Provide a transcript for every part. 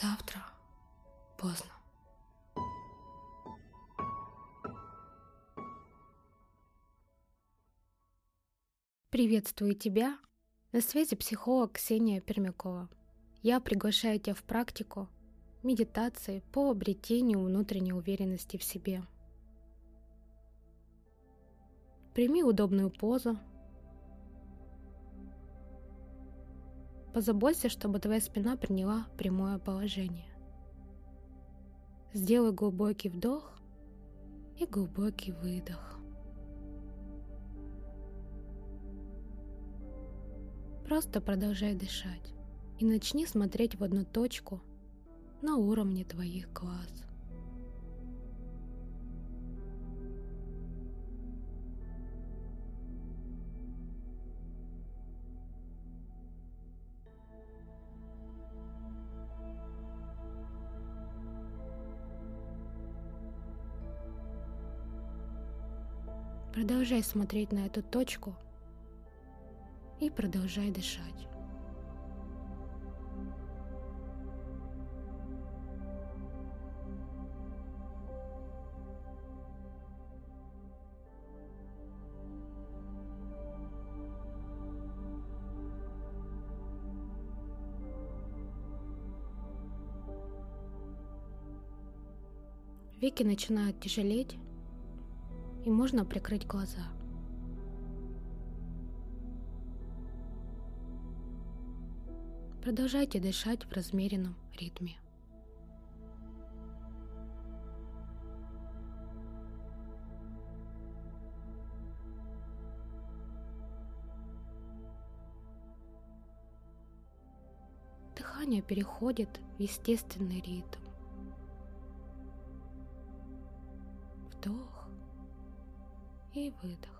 Завтра поздно. Приветствую тебя. На связи психолог Ксения Пермякова. Я приглашаю тебя в практику медитации по обретению внутренней уверенности в себе. Прими удобную позу. Позаботься, чтобы твоя спина приняла прямое положение. Сделай глубокий вдох и глубокий выдох. Просто продолжай дышать и начни смотреть в одну точку на уровне твоих глаз. Продолжай смотреть на эту точку и продолжай дышать. Веки начинают тяжелеть, и можно прикрыть глаза. Продолжайте дышать в размеренном ритме. Дыхание переходит в естественный ритм. Вдох и выдох.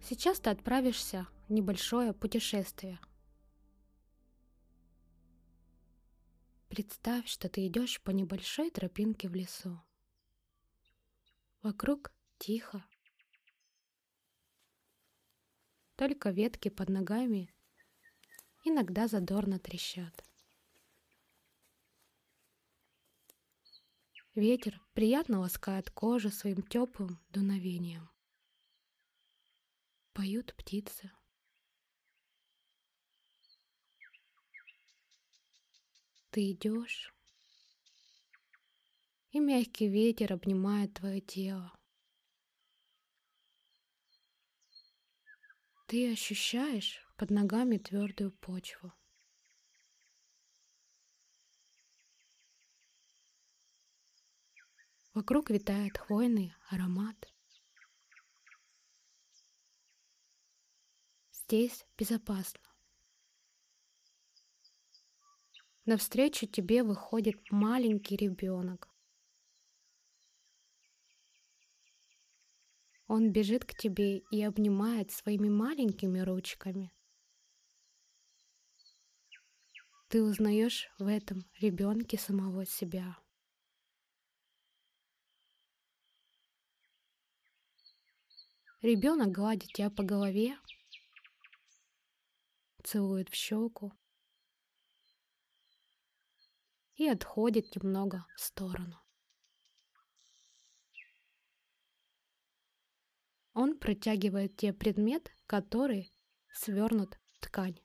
Сейчас ты отправишься в небольшое путешествие. Представь, что ты идешь по небольшой тропинке в лесу. Вокруг тихо. Только ветки под ногами иногда задорно трещат. Ветер приятно ласкает кожу своим теплым дуновением. Поют птицы. Ты идешь, и мягкий ветер обнимает твое тело. Ты ощущаешь под ногами твердую почву. Вокруг витает хвойный аромат. Здесь безопасно. Навстречу тебе выходит маленький ребенок. Он бежит к тебе и обнимает своими маленькими ручками. Ты узнаешь в этом ребенке самого себя. Ребенок гладит тебя по голове, целует в щеку и отходит немного в сторону. Он протягивает тебе предмет, который свернут в ткань.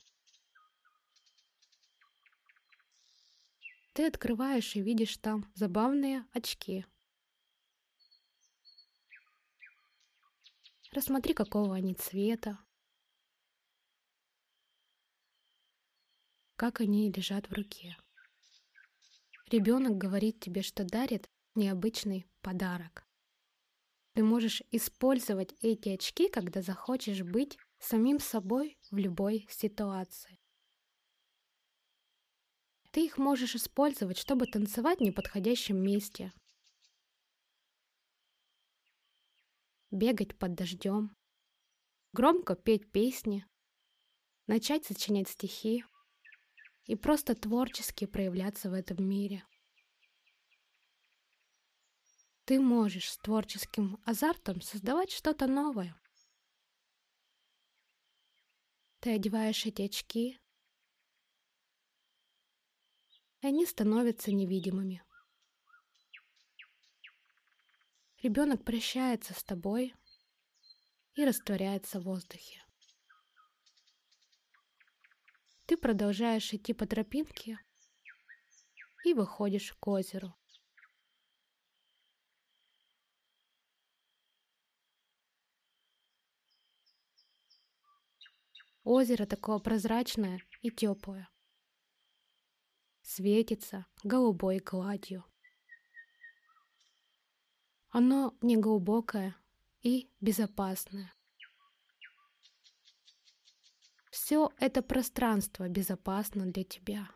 Ты открываешь и видишь там забавные очки. Рассмотри, какого они цвета. Как они лежат в руке. Ребенок говорит тебе, что дарит необычный подарок. Ты можешь использовать эти очки, когда захочешь быть самим собой в любой ситуации. Ты их можешь использовать, чтобы танцевать в неподходящем месте, бегать под дождем, громко петь песни, начать сочинять стихи. И просто творчески проявляться в этом мире. ты можешь с творческим азартом создавать что-то новое. Ты одеваешь эти очки, они становятся невидимыми. Ребенок прощается с тобой и растворяется в воздухе. Ты продолжаешь идти по тропинке и выходишь к озеру. Озеро такое прозрачное и теплое. Светится голубой гладью. Оно неглубокое и безопасное. Все это пространство безопасно для тебя.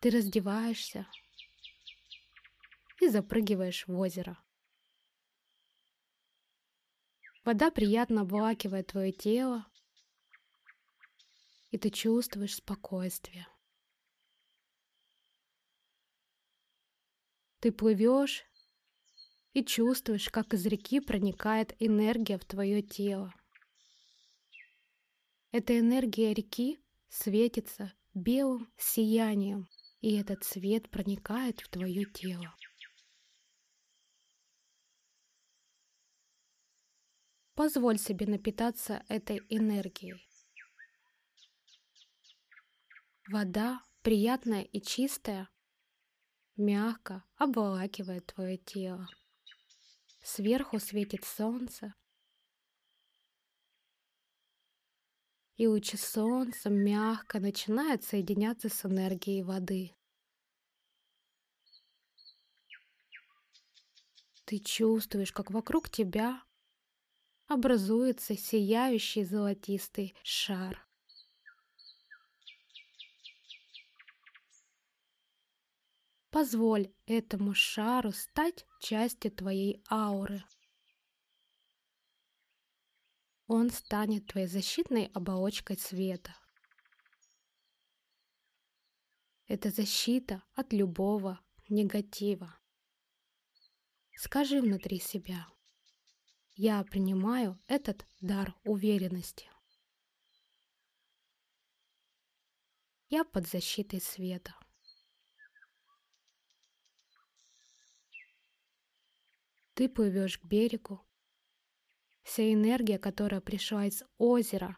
Ты раздеваешься и запрыгиваешь в озеро. Вода приятно обволакивает твое тело, и ты чувствуешь спокойствие. Ты плывешь и чувствуешь, как из реки проникает энергия в твое тело. Эта энергия реки светится белым сиянием, и этот свет проникает в твое тело. Позволь себе напитаться этой энергией. Вода, приятная и чистая, мягко обволакивает твое тело. Сверху светит солнце, и лучи солнца мягко начинают соединяться с энергией воды. Ты чувствуешь, как вокруг тебя образуется сияющий золотистый шар. Позволь этому шару стать частью твоей ауры. Он станет твоей защитной оболочкой света. Это защита от любого негатива. Скажи внутри себя. Я принимаю этот дар уверенности. Я под защитой света. Ты плывешь к берегу. Вся энергия, которая пришла из озера,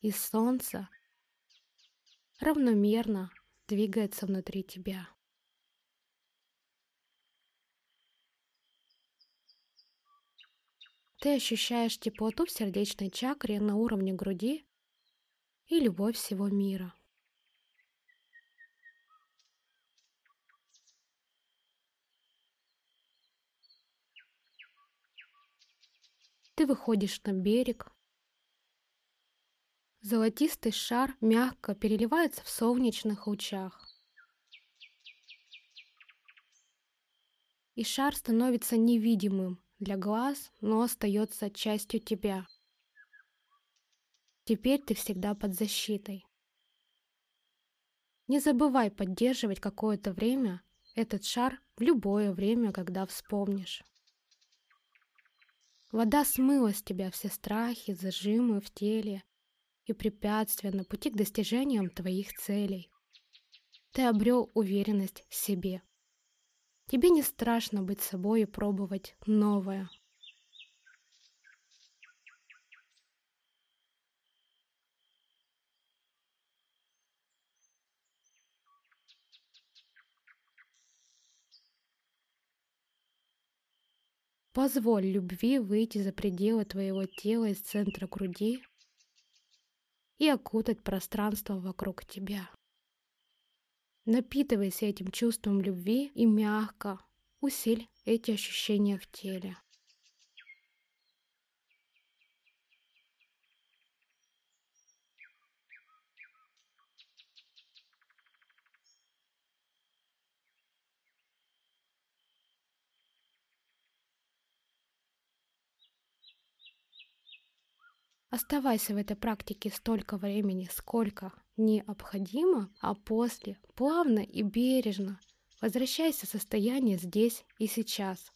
из солнца, равномерно двигается внутри тебя. Ты ощущаешь теплоту в сердечной чакре на уровне груди и любовь всего мира. Ты выходишь на берег. Золотистый шар мягко переливается в солнечных лучах. И шар становится невидимым для глаз, но остается частью тебя. Теперь ты всегда под защитой. Не забывай поддерживать какое-то время этот шар в любое время, когда вспомнишь. Вода смыла с тебя все страхи, зажимы в теле и препятствия на пути к достижениям твоих целей. Ты обрел уверенность в себе. Тебе не страшно быть собой и пробовать новое. Позволь любви выйти за пределы твоего тела из центра груди и окутать пространство вокруг тебя. Напитывайся этим чувством любви и мягко усиль эти ощущения в теле. Оставайся в этой практике столько времени, сколько необходимо, а после плавно и бережно Возвращайся в состояние здесь и сейчас.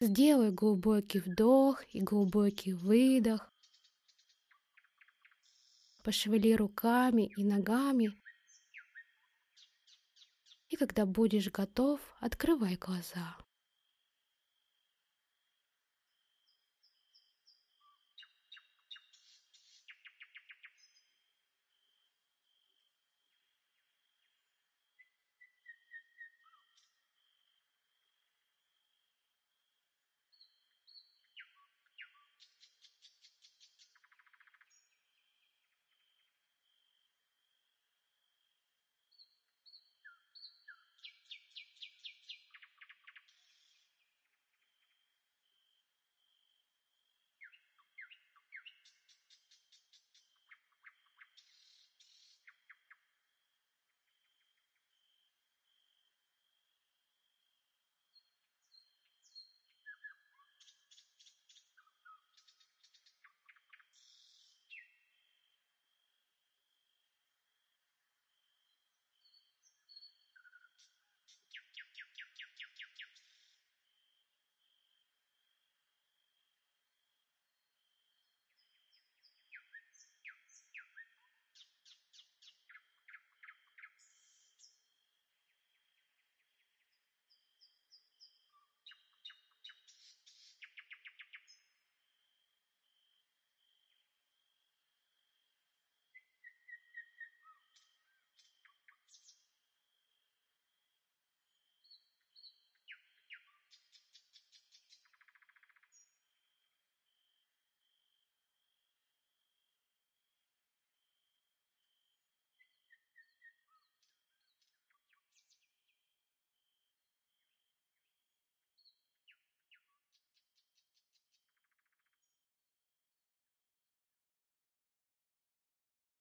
Сделай глубокий вдох и глубокий выдох. Пошевели руками и ногами. И когда будешь готов, открывай глаза.